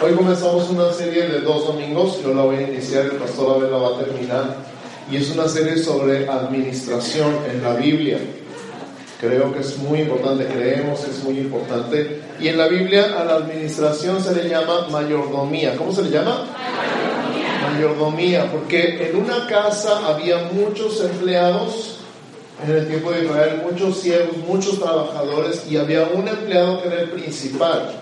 Hoy comenzamos una serie de dos domingos, yo la voy a iniciar, el pastor Abel la va a terminar, y es una serie sobre administración en la Biblia. Creo que es muy importante, creemos es muy importante. Y en la Biblia a la administración se le llama mayordomía. ¿Cómo se le llama? Mayordomía. Mayordomía, porque en una casa había muchos empleados en el tiempo de Israel, muchos siervos, muchos trabajadores, y había un empleado que era el principal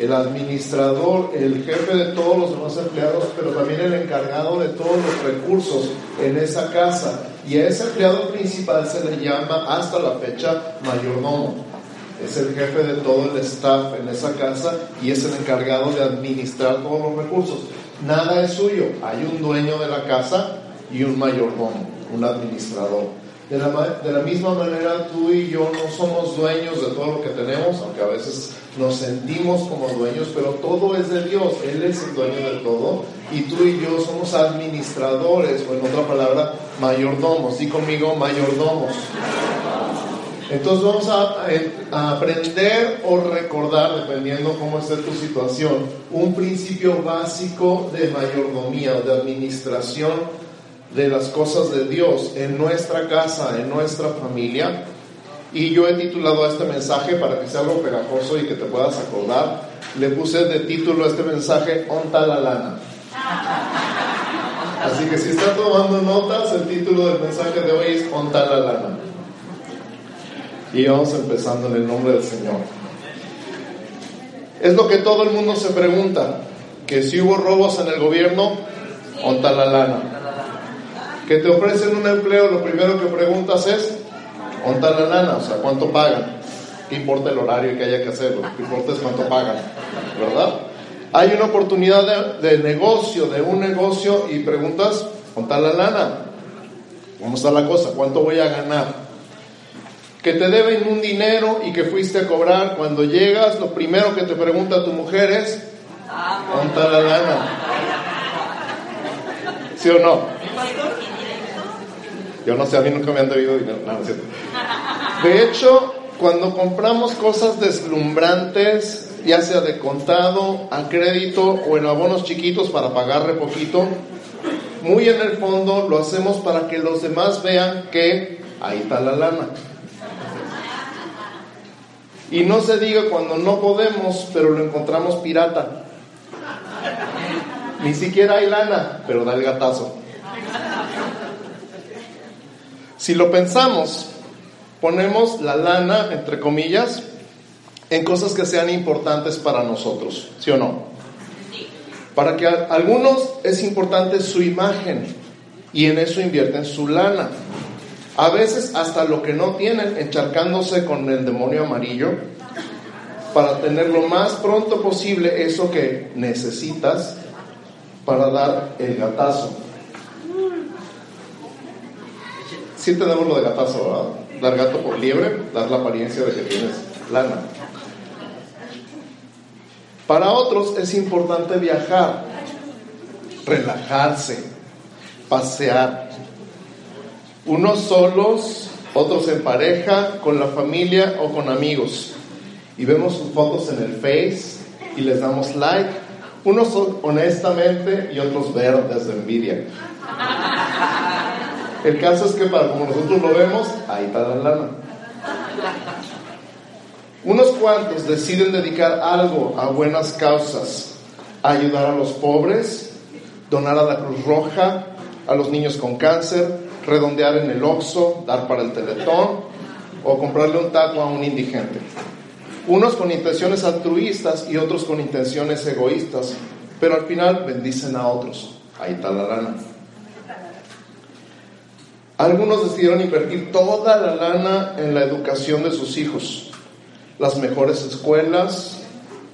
el administrador, el jefe de todos los demás empleados, pero también el encargado de todos los recursos en esa casa. Y a ese empleado principal se le llama hasta la fecha mayordomo. Es el jefe de todo el staff en esa casa y es el encargado de administrar todos los recursos. Nada es suyo. Hay un dueño de la casa y un mayordomo, un administrador. De la, de la, misma manera, tú y yo no somos dueños de todo lo que tenemos, aunque a veces nos sentimos como dueños, pero todo es de Dios, Él es el dueño de todo, y tú y yo somos administradores, o en otra palabra, mayordomos. Di conmigo, mayordomos. Entonces vamos a, aprender o recordar, dependiendo cómo esté tu situación, un principio básico de mayordomía o de administración de las cosas de Dios en nuestra casa, en nuestra familia. Y yo he titulado a este mensaje para que sea algo pegajoso y que te puedas acordar. Le puse de título a este mensaje, Onta la lana. Así que si está tomando notas, el título del mensaje de hoy es Onta la lana. Y vamos empezando en el nombre del Señor. Es lo que todo el mundo se pregunta, que si hubo robos en el gobierno, Onta la lana que te ofrecen un empleo, lo primero que preguntas es, ¿cuánta la lana? O sea, ¿cuánto pagan? ¿Qué importa el horario que haya que hacerlo? ¿Qué importa es cuánto pagan? ¿Verdad? Hay una oportunidad de, negocio, de un negocio, y preguntas, ¿cuánta la lana? ¿Cómo está la cosa? ¿Cuánto voy a ganar? Que te deben un dinero y que fuiste a cobrar. Cuando llegas, lo primero que te pregunta tu mujer es, ¿cuánta la lana? ¿Sí o no? Yo no sé, a mí nunca me han debido dinero. De hecho, cuando compramos cosas deslumbrantes, ya sea de contado, a crédito o en abonos chiquitos para pagarle poquito, muy en el fondo lo hacemos para que los demás vean que ahí está la lana. Y no se diga cuando no podemos, pero lo encontramos pirata. Ni siquiera hay lana, pero da el gatazo. Si lo pensamos, ponemos la lana, entre comillas, en cosas que sean importantes para nosotros, ¿sí o no? Para que algunos es importante su imagen y en eso invierten su lana. A veces hasta lo que no tienen, encharcándose con el demonio amarillo, para tener lo más pronto posible eso que necesitas para dar el gatazo. Sí tenemos lo de gatazo, ¿verdad? Dar gato por liebre, dar la apariencia de que tienes lana. Para otros es importante viajar, relajarse, pasear. Unos solos, otros en pareja, con la familia o con amigos. Y vemos sus fotos en el Face y les damos like. Unos honestamente y otros verdes de envidia. El caso es que para como nosotros lo vemos, ahí está la lana. Unos cuantos deciden dedicar algo a buenas causas, ayudar a los pobres, donar a la Cruz Roja, a los niños con cáncer, redondear en el Oxxo, dar para el teletón o comprarle un taco a un indigente. Unos con intenciones altruistas y otros con intenciones egoístas, pero al final bendicen a otros. Ahí está la lana. Algunos decidieron invertir toda la lana en la educación de sus hijos, las mejores escuelas,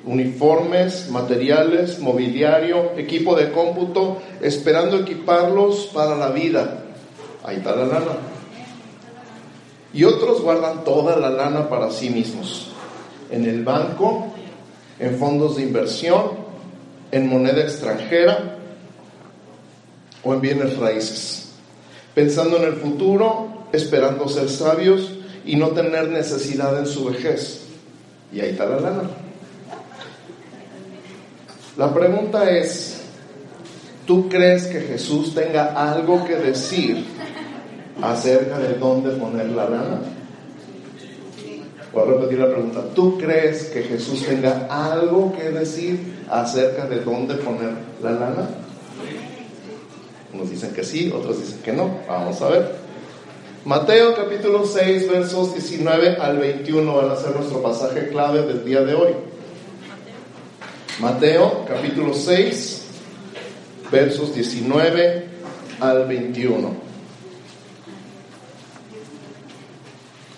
uniformes, materiales, mobiliario, equipo de cómputo, esperando equiparlos para la vida. Ahí está la lana. Y otros guardan toda la lana para sí mismos, en el banco, en fondos de inversión, en moneda extranjera o en bienes raíces pensando en el futuro, esperando ser sabios y no tener necesidad en su vejez. Y ahí está la lana. La pregunta es, ¿tú crees que Jesús tenga algo que decir acerca de dónde poner la lana? Voy a repetir la pregunta. ¿Tú crees que Jesús tenga algo que decir acerca de dónde poner la lana? Unos dicen que sí, otros dicen que no. Vamos a ver. Mateo capítulo 6, versos 19 al 21 van a ser nuestro pasaje clave del día de hoy. Mateo capítulo 6, versos 19 al 21.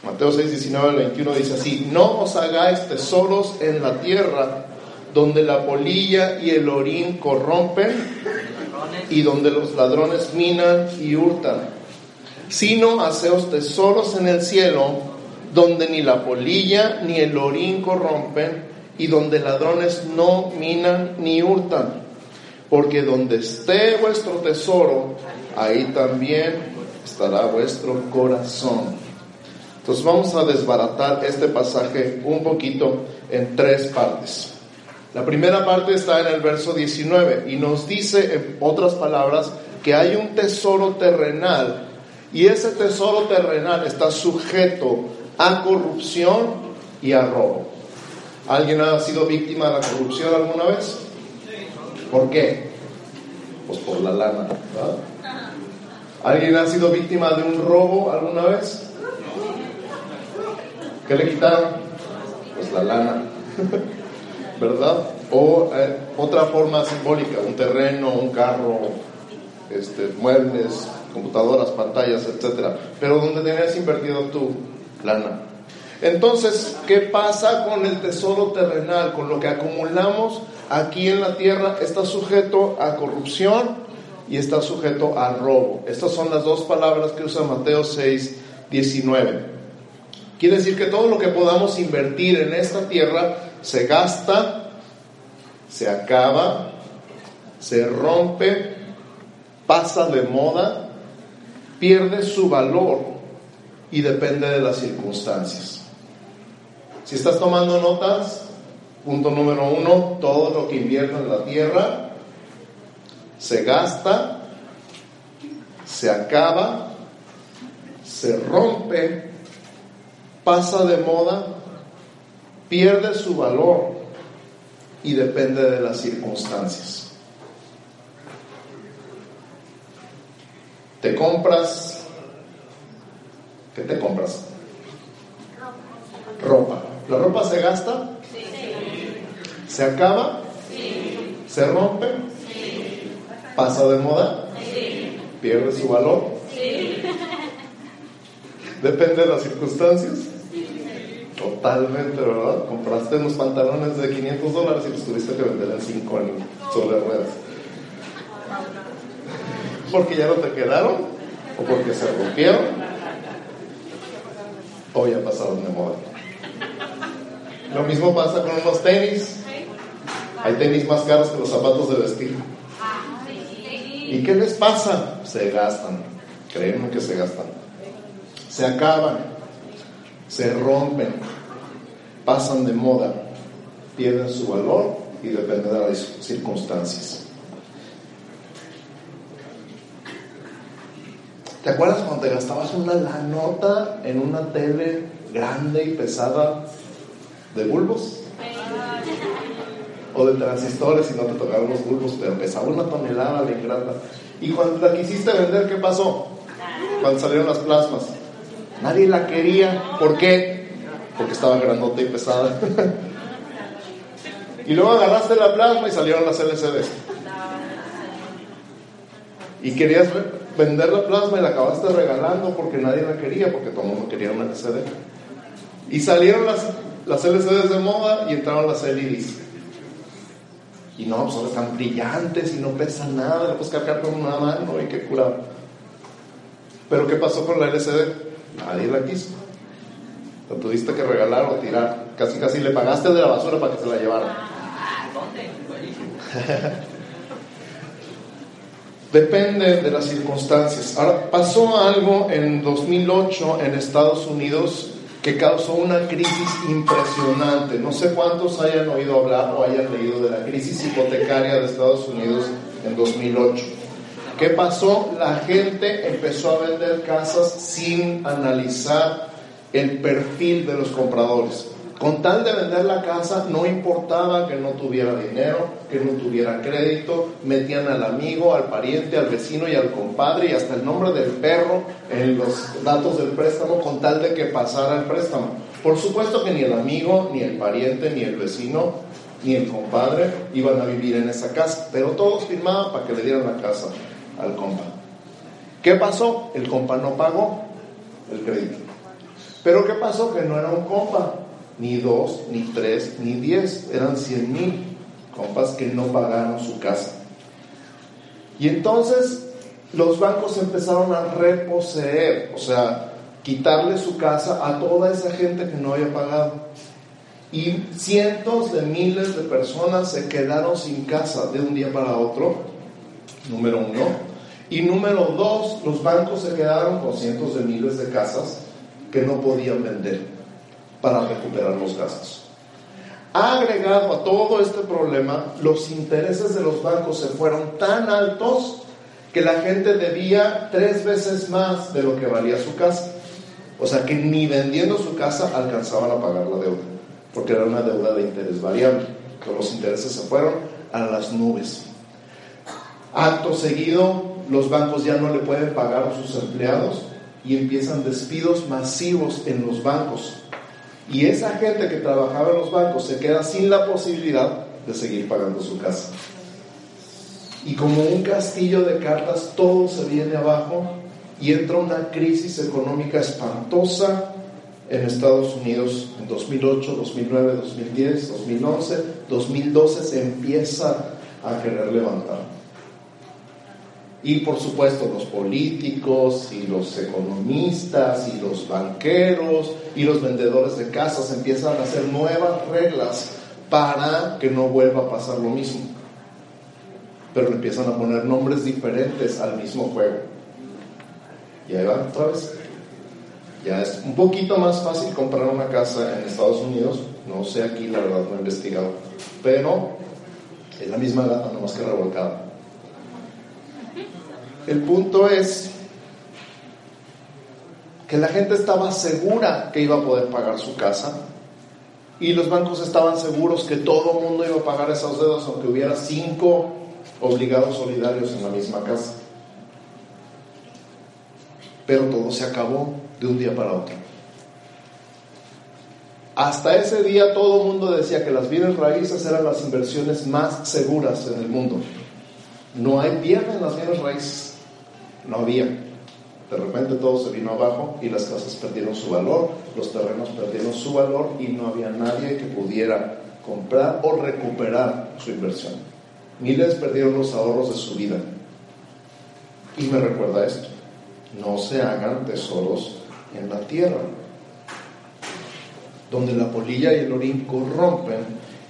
Mateo 6, 19 al 21 dice así, no os hagáis tesoros en la tierra donde la polilla y el orín corrompen y donde los ladrones minan y hurtan, sino haceos tesoros en el cielo donde ni la polilla ni el orín corrompen y donde ladrones no minan ni hurtan. Porque donde esté vuestro tesoro, ahí también estará vuestro corazón. Entonces vamos a desbaratar este pasaje un poquito en tres partes. La primera parte está en el verso 19 y nos dice, en otras palabras, que hay un tesoro terrenal y ese tesoro terrenal está sujeto a corrupción y a robo. ¿Alguien ha sido víctima de la corrupción alguna vez? ¿Por qué? Pues por la lana. ¿Alguien ha sido víctima de un robo alguna vez? ¿Qué le quitaron? Pues la lana. ¿Verdad? O eh, otra forma simbólica, un terreno, un carro, este, muebles, computadoras, pantallas, etcétera. Pero donde tenías invertido tu lana. Entonces, ¿qué pasa con el tesoro terrenal? Con lo que acumulamos aquí en la tierra está sujeto a corrupción y está sujeto a robo. Estas son las dos palabras que usa Mateo 6, 19. Quiere decir que todo lo que podamos invertir en esta tierra se gasta, se acaba, se rompe, pasa de moda, pierde su valor y depende de las circunstancias. Si estás tomando notas, punto número uno, todo lo que invierto en la tierra se gasta, se acaba, se rompe, pasa de moda, pierde su valor y depende de las circunstancias. Te compras, ¿qué te compras? Ropa. ¿La ropa se gasta? Sí. ¿Se acaba? Sí. ¿Se rompe? Sí. ¿Pasa de moda? Sí. ¿Pierde su valor? Sí. ¿Depende de las circunstancias? Totalmente, ¿verdad? Compraste unos pantalones de 500 dólares y los tuviste que vender en 5 años sobre ruedas. ¿Porque ya no te quedaron? ¿O porque se rompieron? ¿O ya pasaron de moda? Lo mismo pasa con unos tenis. Hay tenis más caros que los zapatos de vestir. ¿Y qué les pasa? Se gastan. Créeme que se gastan. Se acaban. Se rompen. Pasan de moda. Pierden su valor y depende de las circunstancias. ¿Te acuerdas cuando te gastabas una la nota en una tele grande y pesada de bulbos o de transistores y no te tocaron los bulbos, pero pesaba una tonelada de ingrata. Y cuando la quisiste vender, ¿qué pasó? Cuando salieron las plasmas. Nadie la quería. ¿Por qué? Porque estaba grandota y pesada. y luego agarraste la plasma y salieron las LCDs. Y querías vender la plasma y la acabaste regalando porque nadie la quería, porque todo el mundo quería una LCD. Y salieron las las LCDs de moda y entraron las LEDs. Y no, pues ahora están brillantes y no pesan nada, la puedes cargar con una mano y qué curado. Pero ¿qué pasó con la LCD? Nadie la quiso. La tuviste que regalar o tirar. Casi casi le pagaste de la basura para que se la llevara. Depende de las circunstancias. Ahora, pasó algo en 2008 en Estados Unidos que causó una crisis impresionante. No sé cuántos hayan oído hablar o hayan leído de la crisis hipotecaria de Estados Unidos en 2008. ¿Qué pasó? La gente empezó a vender casas sin analizar el perfil de los compradores. Con tal de vender la casa, no importaba que no tuviera dinero, que no tuviera crédito, metían al amigo, al pariente, al vecino y al compadre y hasta el nombre del perro en los datos del préstamo con tal de que pasara el préstamo. Por supuesto que ni el amigo, ni el pariente, ni el vecino, ni el compadre iban a vivir en esa casa, pero todos firmaban para que le dieran la casa al compa. ¿Qué pasó? El compa no pagó el crédito. Pero ¿qué pasó? Que no era un compa, ni dos, ni tres, ni diez, eran cien mil compas que no pagaron su casa. Y entonces los bancos empezaron a reposeer, o sea, quitarle su casa a toda esa gente que no había pagado. Y cientos de miles de personas se quedaron sin casa de un día para otro, número uno. Y número dos, los bancos se quedaron con cientos de miles de casas que no podían vender para recuperar los gastos. Agregado a todo este problema, los intereses de los bancos se fueron tan altos que la gente debía tres veces más de lo que valía su casa. O sea que ni vendiendo su casa alcanzaban a pagar la deuda, porque era una deuda de interés variable. Pero los intereses se fueron a las nubes. Acto seguido, los bancos ya no le pueden pagar a sus empleados y empiezan despidos masivos en los bancos. Y esa gente que trabajaba en los bancos se queda sin la posibilidad de seguir pagando su casa. Y como un castillo de cartas, todo se viene abajo y entra una crisis económica espantosa en Estados Unidos en 2008, 2009, 2010, 2011, 2012 se empieza a querer levantar. Y por supuesto los políticos y los economistas y los banqueros y los vendedores de casas empiezan a hacer nuevas reglas para que no vuelva a pasar lo mismo. Pero empiezan a poner nombres diferentes al mismo juego. Y ahí va otra vez. Ya es un poquito más fácil comprar una casa en Estados Unidos. No sé aquí, la verdad no he investigado. Pero es la misma gata, nomás que revolcada. El punto es que la gente estaba segura que iba a poder pagar su casa y los bancos estaban seguros que todo el mundo iba a pagar esas deudas aunque hubiera cinco obligados solidarios en la misma casa. Pero todo se acabó de un día para otro. Hasta ese día todo el mundo decía que las bienes raíces eran las inversiones más seguras en el mundo. No hay pierde en las bienes raíces no había. De repente todo se vino abajo y las casas perdieron su valor, los terrenos perdieron su valor y no había nadie que pudiera comprar o recuperar su inversión. Miles perdieron los ahorros de su vida. Y me recuerda esto, no se hagan tesoros en la tierra, donde la polilla y el orín corrompen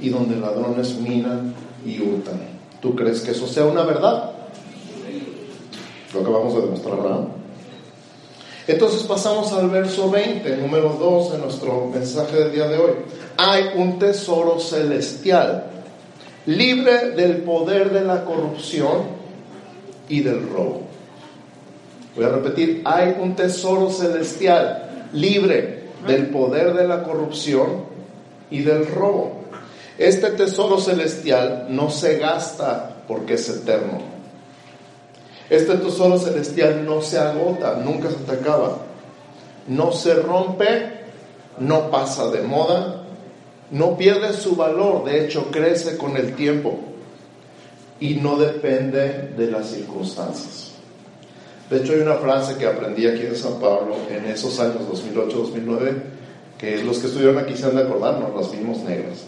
y donde ladrones minan y hurtan. ¿Tú crees que eso sea una verdad? Lo que vamos a demostrar ahora. Entonces pasamos al verso 20, número 2 de nuestro mensaje del día de hoy. Hay un tesoro celestial, libre del poder de la corrupción y del robo. Voy a repetir, hay un tesoro celestial, libre del poder de la corrupción y del robo. Este tesoro celestial no se gasta porque es eterno este tesoro celestial no se agota, nunca se te acaba. No se rompe, no pasa de moda, no pierde su valor, de hecho crece con el tiempo y no depende de las circunstancias. De hecho hay una frase que aprendí aquí en San Pablo en esos años 2008-2009, que los que estuvieron aquí se han de acordarnos, las mismos negras.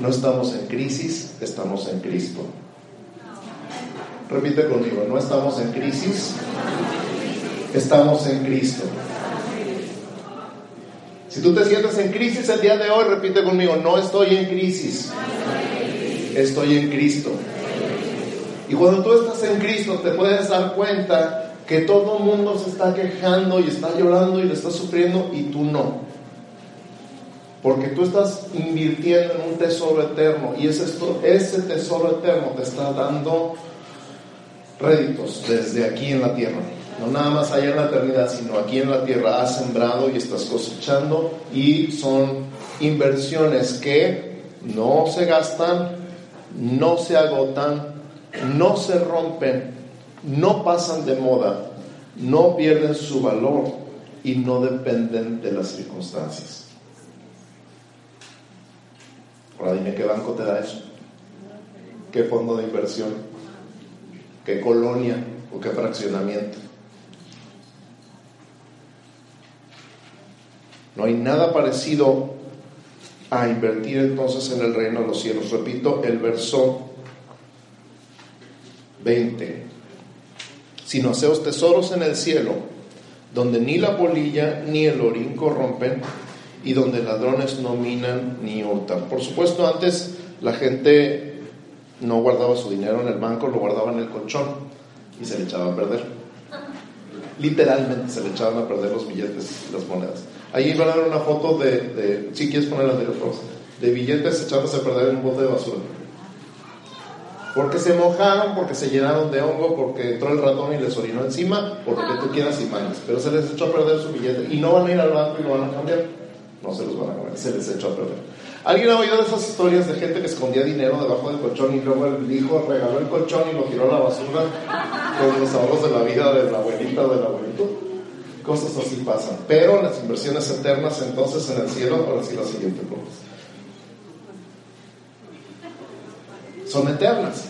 No estamos en crisis, estamos en Cristo. Repite conmigo, no estamos en crisis, estamos en Cristo. Si tú te sientes en crisis el día de hoy, repite conmigo, no estoy en crisis, estoy en Cristo. Y cuando tú estás en Cristo te puedes dar cuenta que todo el mundo se está quejando y está llorando y le está sufriendo y tú no. Porque tú estás invirtiendo en un tesoro eterno y ese, ese tesoro eterno te está dando réditos desde aquí en la tierra. No nada más allá en la eternidad, sino aquí en la tierra has sembrado y estás cosechando y son inversiones que no se gastan, no se agotan, no se rompen, no pasan de moda, no pierden su valor y no dependen de las circunstancias. Ahora dime qué banco te da eso, qué fondo de inversión, qué colonia o qué fraccionamiento. No hay nada parecido a invertir entonces en el reino de los cielos. Repito el verso 20. Sino haceos tesoros en el cielo, donde ni la polilla ni el orín corrompen, y donde ladrones no minan ni hurtan. Por supuesto, antes la gente no guardaba su dinero en el banco, lo guardaba en el colchón y se le echaba a perder. Literalmente se le echaban a perder los billetes y las monedas. Ahí van a ver una foto de, si quieres poner la anterior de billetes echándose a perder en un bote de basura. Porque se mojaron, porque se llenaron de hongo, porque entró el ratón y les orinó encima, por lo que tú quieras y manes. Pero se les echó a perder su billete y no van a ir al banco y lo van a cambiar. No se los van a cambiar, se les echó a perder. ¿Alguien ha oído de esas historias de gente que escondía dinero debajo del colchón y luego el hijo regaló el colchón y lo tiró a la basura con los ahorros de la vida de la abuelita o del abuelito? Cosas así pasan. Pero las inversiones eternas entonces en el cielo, ahora sí la siguiente cosa. Son eternas.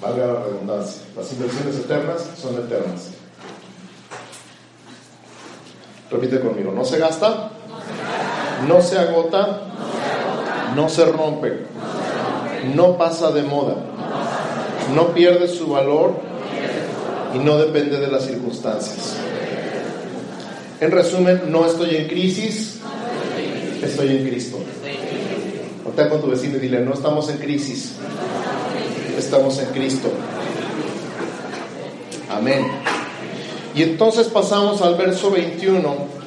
Valga la redundancia. Las inversiones eternas son eternas. Repite conmigo, no se gasta, no se agota, no se rompe, no pasa de moda, no pierde su valor y no depende de las circunstancias. En resumen, no estoy en crisis, estoy en Cristo. Voltea con tu vecino y dile, no estamos en crisis, estamos en Cristo. Amén. Y entonces pasamos al verso 21.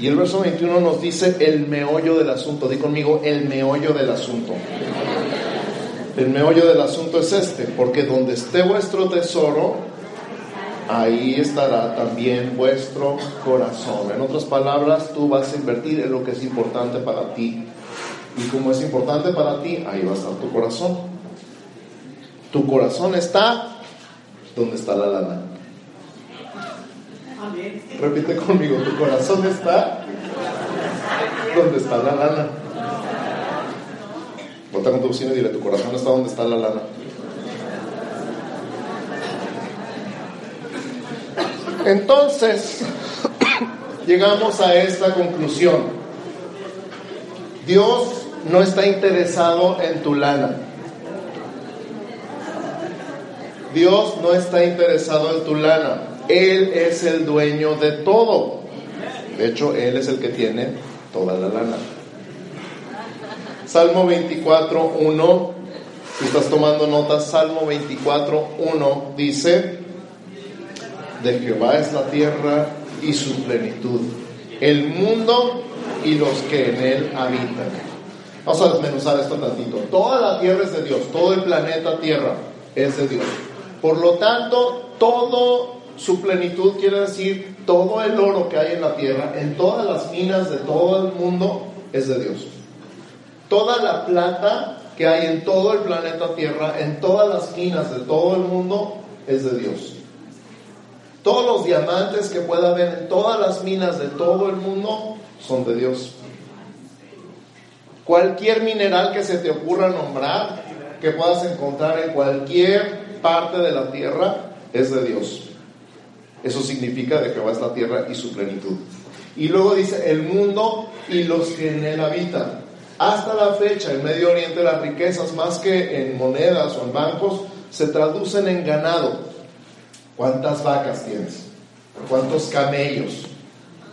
Y el verso 21 nos dice el meollo del asunto. Di conmigo, el meollo del asunto. El meollo del asunto es este, porque donde esté vuestro tesoro, ahí estará también vuestro corazón. En otras palabras, tú vas a invertir en lo que es importante para ti. Y como es importante para ti, ahí va a estar tu corazón. Tu corazón está donde está la lana. Repite conmigo, tu corazón está donde está la lana. Volta con tu vecino y dile, tu corazón está donde está la lana. Entonces, llegamos a esta conclusión. Dios no está interesado en tu lana. Dios no está interesado en tu lana. Él es el dueño de todo. De hecho, Él es el que tiene toda la lana. Salmo 24, 1. Si estás tomando notas, Salmo 24, 1 dice, de Jehová es la tierra y su plenitud, el mundo y los que en él habitan. Vamos a desmenuzar esto tantito. Toda la tierra es de Dios, todo el planeta Tierra es de Dios. Por lo tanto, todo su plenitud quiere decir todo el oro que hay en la tierra, en todas las minas de todo el mundo, es de Dios. Toda la plata que hay en todo el planeta Tierra, en todas las minas de todo el mundo, es de Dios. Todos los diamantes que pueda haber en todas las minas de todo el mundo son de Dios. Cualquier mineral que se te ocurra nombrar, que puedas encontrar en cualquier parte de la tierra, es de Dios. Eso significa de va a la tierra y su plenitud. Y luego dice el mundo y los que en él habitan. Hasta la fecha, en Medio Oriente, las riquezas, más que en monedas o en bancos, se traducen en ganado. ¿Cuántas vacas tienes? ¿Cuántos camellos?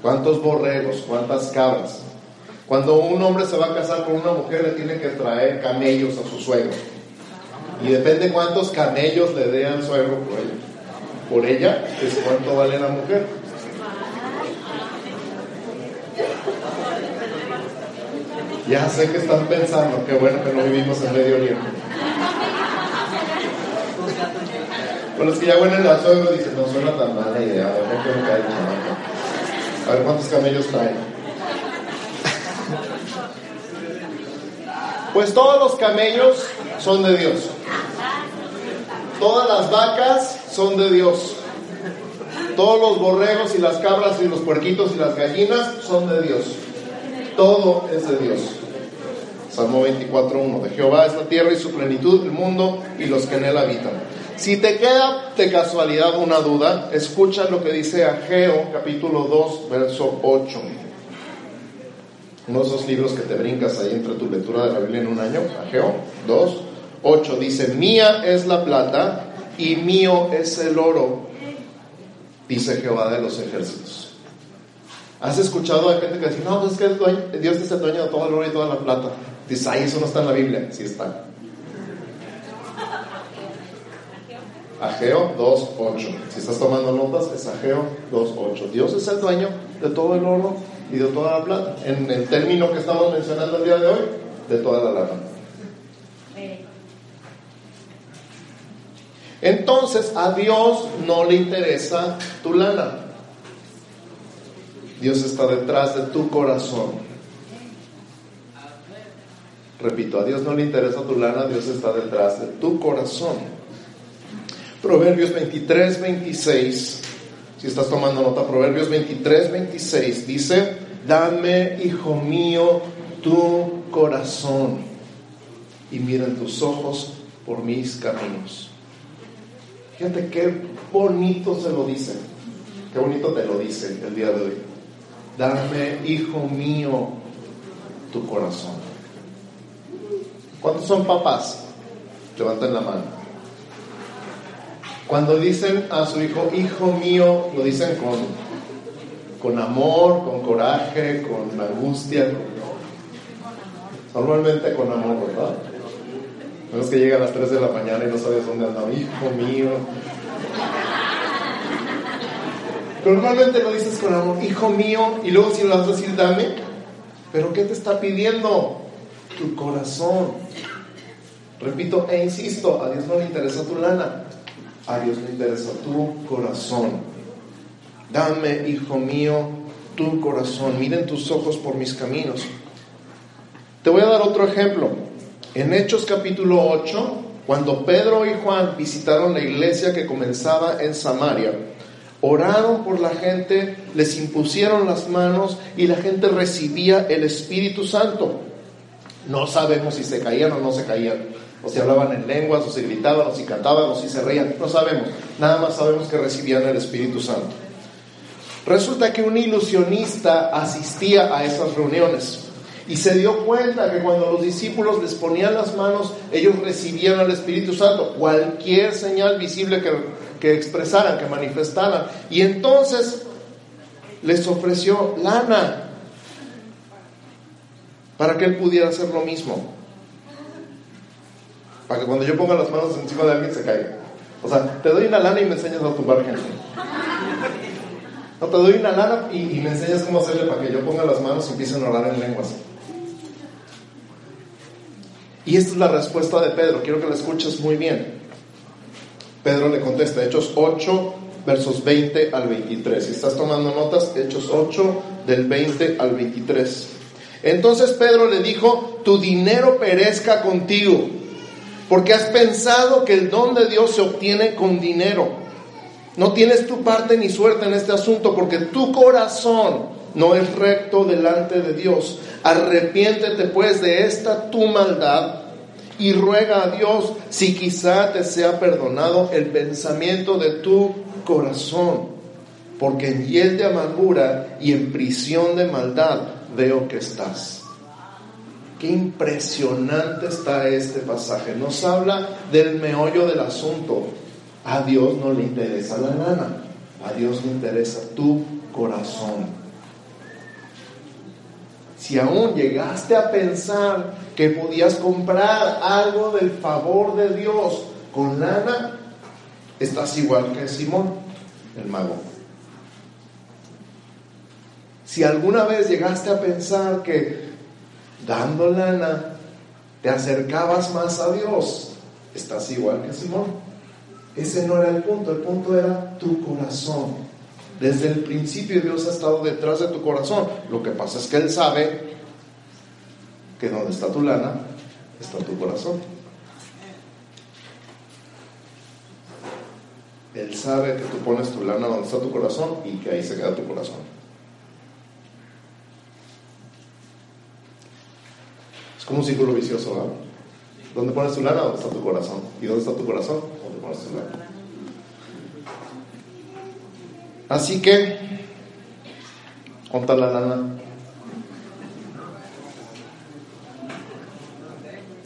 ¿Cuántos borregos? ¿Cuántas cabras? Cuando un hombre se va a casar con una mujer, le tiene que traer camellos a su suegro. Y depende cuántos camellos le dé al suegro por ello por ella es cuánto vale la mujer. Ya sé que están pensando, qué bueno que no vivimos en Medio Oriente. Bueno, es que ya bueno la suegra dice, no suena tan mala idea, a ver, A ver cuántos camellos traen. Pues todos los camellos son de Dios. Todas las vacas son de Dios. Todos los borregos y las cabras y los puerquitos y las gallinas son de Dios. Todo es de Dios. Salmo 24.1. De Jehová es la tierra y su plenitud, el mundo y los que en él habitan. Si te queda de casualidad una duda, escucha lo que dice Ageo capítulo 2, verso 8. Uno de esos libros que te brincas ahí entre tu lectura de la Biblia en un año. Ageo 2, 8 dice, mía es la plata y mío es el oro, dice Jehová de los ejércitos. ¿Has escuchado a gente que dice, no, pues es que Dios es el dueño de todo el oro y toda la plata? Dice, ay, eso no está en la Biblia. Sí está. Ageo 2.8. Si estás tomando notas, es Ageo 2.8. Dios es el dueño de todo el oro y de toda la plata. En el término que estamos mencionando el día de hoy, de toda la lana. Entonces a Dios no le interesa tu lana. Dios está detrás de tu corazón. Repito, a Dios no le interesa tu lana, Dios está detrás de tu corazón. Proverbios 23, 26, si estás tomando nota, Proverbios 23, 26 dice, dame, hijo mío, tu corazón y miren tus ojos por mis caminos. Fíjate qué bonito se lo dice, qué bonito te lo dice el día de hoy. Dame, hijo mío, tu corazón. ¿Cuántos son papás? Levanten la mano. Cuando dicen a su hijo, hijo mío, lo dicen con, con amor, con coraje, con angustia. Normalmente con amor, ¿verdad? No es que llega a las 3 de la mañana y no sabes dónde anda, hijo mío. Normalmente lo dices con amor, hijo mío, y luego si lo vas a decir, dame, pero ¿qué te está pidiendo? Tu corazón. Repito e insisto, a Dios no le interesa tu lana, a Dios le interesa tu corazón. Dame, hijo mío, tu corazón. Miren tus ojos por mis caminos. Te voy a dar otro ejemplo. En Hechos capítulo 8, cuando Pedro y Juan visitaron la iglesia que comenzaba en Samaria, oraron por la gente, les impusieron las manos y la gente recibía el Espíritu Santo. No sabemos si se caían o no se caían o si hablaban en lenguas, o si gritaban, o si cantaban, o si se reían, no sabemos. Nada más sabemos que recibían el Espíritu Santo. Resulta que un ilusionista asistía a esas reuniones y se dio cuenta que cuando los discípulos les ponían las manos, ellos recibían el Espíritu Santo, cualquier señal visible que, que expresaran, que manifestaran. Y entonces les ofreció lana para que él pudiera hacer lo mismo. Para que cuando yo ponga las manos encima de alguien se caiga. O sea, te doy una lana y me enseñas a tumbar gente. No, te doy una lana y, me enseñas cómo hacerle para que yo ponga las manos y empiecen a orar en lenguas. Y esta es la respuesta de Pedro. Quiero que la escuches muy bien. Pedro le contesta, Hechos 8, versos 20 al 23. Si estás tomando notas, Hechos 8, del 20 al 23. Entonces Pedro le dijo, tu dinero perezca contigo porque has pensado que el don de Dios se obtiene con dinero. No tienes tu parte ni suerte en este asunto porque tu corazón no es recto delante de Dios. Arrepiéntete pues de esta tu maldad y ruega a Dios si quizá te sea perdonado el pensamiento de tu corazón. Porque en hiel de amargura y en prisión de maldad veo que estás. Qué impresionante está este pasaje. Nos habla del meollo del asunto. A Dios no le interesa la lana, a Dios le interesa tu corazón. Si aún llegaste a pensar que podías comprar algo del favor de Dios con lana, estás igual que Simón, el mago. Si alguna vez llegaste a pensar que dando lana, te acercabas más a Dios. Estás igual que Simón. Ese no era el punto, el punto era tu corazón. Desde el principio Dios ha estado detrás de tu corazón. Lo que pasa es que Él sabe que donde está tu lana, está tu corazón. Él sabe que tú pones tu lana donde está tu corazón y que ahí se queda tu corazón. Es como un círculo vicioso, ¿verdad? ¿Dónde pones tu lana? ¿Dónde está tu corazón? ¿Y dónde está tu corazón? ¿Dónde pones tu lana? Así que, ¿dónde la lana?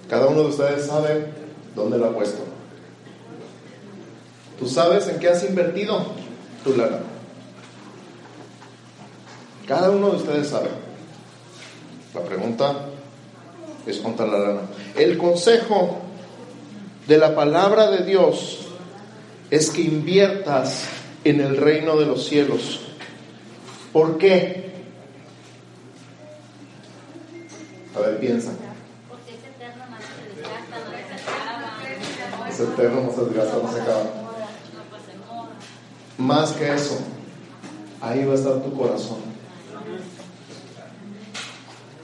Cada uno de ustedes sabe dónde lo ha puesto. ¿Tú sabes en qué has invertido tu lana? Cada uno de ustedes sabe. La pregunta es contar la lana. El consejo de la palabra de Dios es que inviertas en el reino de los cielos. ¿Por qué? A ver, piensa. Porque es eterno, no se desgasta, no se acaba. Es eterno, no se desgasta, no se acaba. Más que eso, ahí va a estar tu corazón.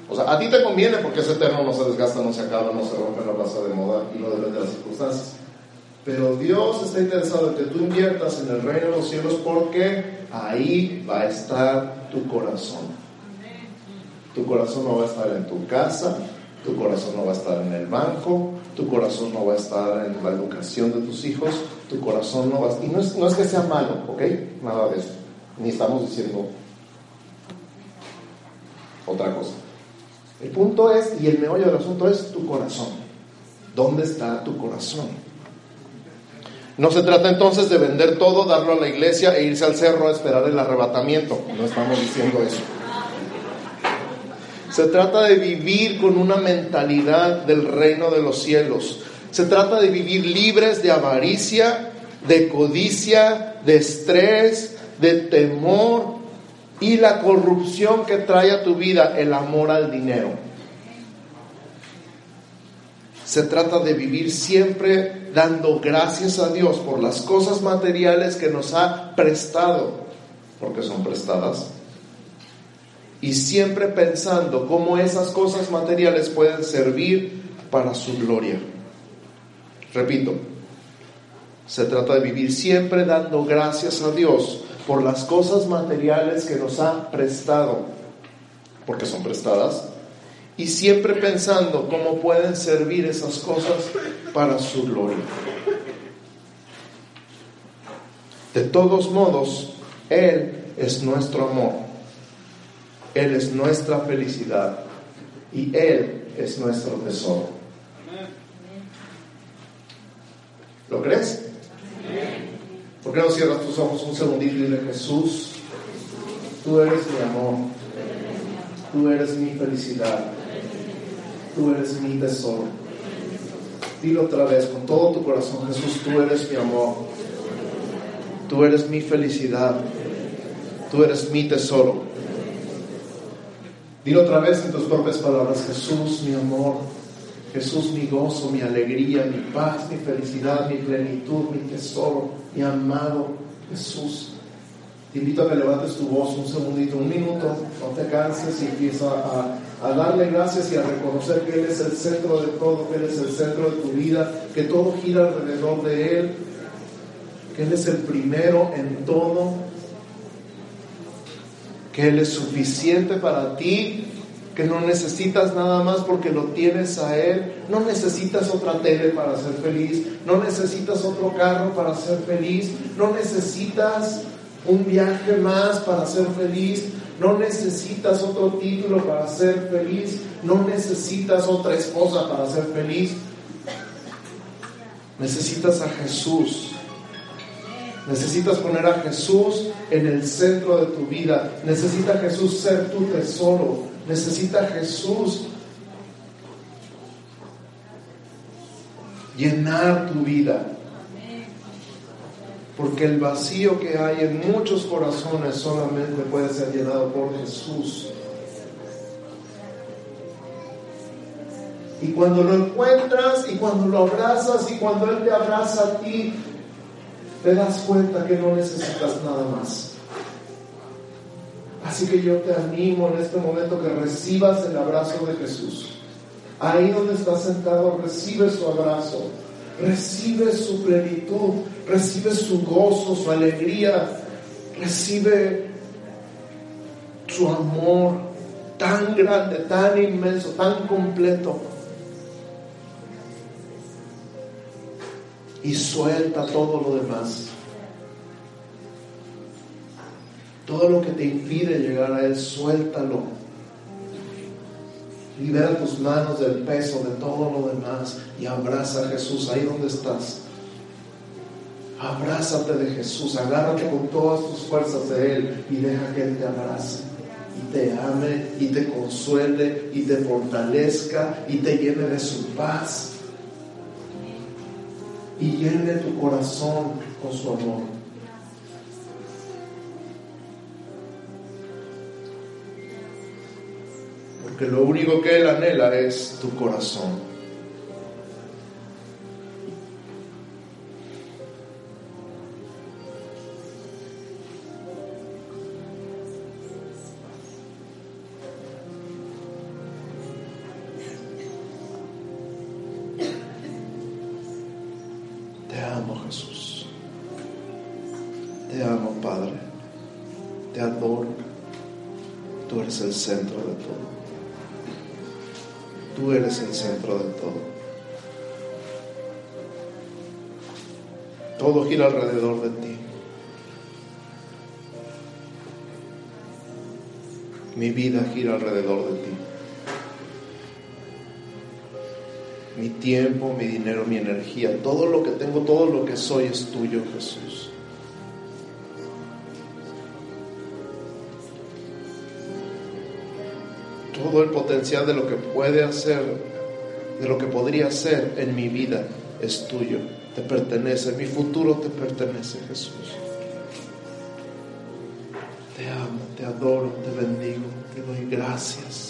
O sea, a ti te conviene porque es eterno, no se desgasta, no se acaba, no se rompe, no pasa de moda y no depende de las circunstancias. Pero Dios está interesado en que tú inviertas en el reino de los cielos porque ahí va a estar tu corazón. Tu corazón no va a estar en tu casa, tu corazón no va a estar en el banco, tu corazón no va a estar en la educación de tus hijos, tu corazón no va a estar... Y no es, no es que sea malo, ¿ok? Nada de eso. Ni estamos diciendo otra cosa. El punto es, y el meollo del asunto es tu corazón. ¿Dónde está tu corazón? No se trata entonces de vender todo, darlo a la iglesia e irse al cerro a esperar el arrebatamiento. No estamos diciendo eso. Se trata de vivir con una mentalidad del reino de los cielos. Se trata de vivir libres de avaricia, de codicia, de estrés, de temor y la corrupción que trae a tu vida el amor al dinero. Se trata de vivir siempre dando gracias a Dios por las cosas materiales que nos ha prestado, porque son prestadas, y siempre pensando cómo esas cosas materiales pueden servir para su gloria. Repito, se trata de vivir siempre dando gracias a Dios por las cosas materiales que nos ha prestado, porque son prestadas, y siempre pensando cómo pueden servir esas cosas para su gloria. De todos modos, Él es nuestro amor, Él es nuestra felicidad y Él es nuestro tesoro. ¿Lo crees? ¿Por qué no cierras tus ojos un segundito y dile Jesús, tú eres mi amor, tú eres mi felicidad, tú eres mi tesoro. Dilo otra vez con todo tu corazón, Jesús, tú eres mi amor, tú eres mi felicidad, tú eres mi tesoro. Dilo otra vez en tus propias palabras, Jesús, mi amor, Jesús, mi gozo, mi alegría, mi paz, mi felicidad, mi plenitud, mi tesoro, mi amado Jesús. Te invito a que levantes tu voz un segundito, un minuto, no te canses y empieza a a darle gracias y a reconocer que Él es el centro de todo, que Él es el centro de tu vida, que todo gira alrededor de Él, que Él es el primero en todo, que Él es suficiente para ti, que no necesitas nada más porque lo tienes a Él, no necesitas otra tele para ser feliz, no necesitas otro carro para ser feliz, no necesitas un viaje más para ser feliz, no necesitas otro título para ser feliz. No necesitas otra esposa para ser feliz. Necesitas a Jesús. Necesitas poner a Jesús en el centro de tu vida. Necesita Jesús ser tu tesoro. Necesita Jesús llenar tu vida. Porque el vacío que hay en muchos corazones solamente puede ser llenado por Jesús. Y cuando lo encuentras y cuando lo abrazas y cuando Él te abraza a ti, te das cuenta que no necesitas nada más. Así que yo te animo en este momento que recibas el abrazo de Jesús. Ahí donde estás sentado, recibe su abrazo, recibe su plenitud, recibe su gozo, su alegría, recibe su amor tan grande, tan inmenso, tan completo. Y suelta todo lo demás. Todo lo que te impide llegar a Él, suéltalo. Libera tus manos del peso de todo lo demás y abraza a Jesús ahí donde estás. Abrázate de Jesús, agárrate con todas tus fuerzas de Él y deja que Él te abrace y te ame y te consuele y te fortalezca y te llene de su paz y llene tu corazón con su amor. Porque lo único que Él anhela es tu corazón. Te amo Padre. Te adoro. Tú eres el centro de todo. Tú eres el centro de todo. Todo gira alrededor de ti. Mi vida gira alrededor de ti. Mi tiempo, mi dinero, mi energía, todo lo que tengo, todo lo que soy es tuyo, Jesús. Todo el potencial de lo que puede hacer, de lo que podría ser en mi vida, es tuyo, te pertenece, mi futuro te pertenece, Jesús. Te amo, te adoro, te bendigo, te doy gracias.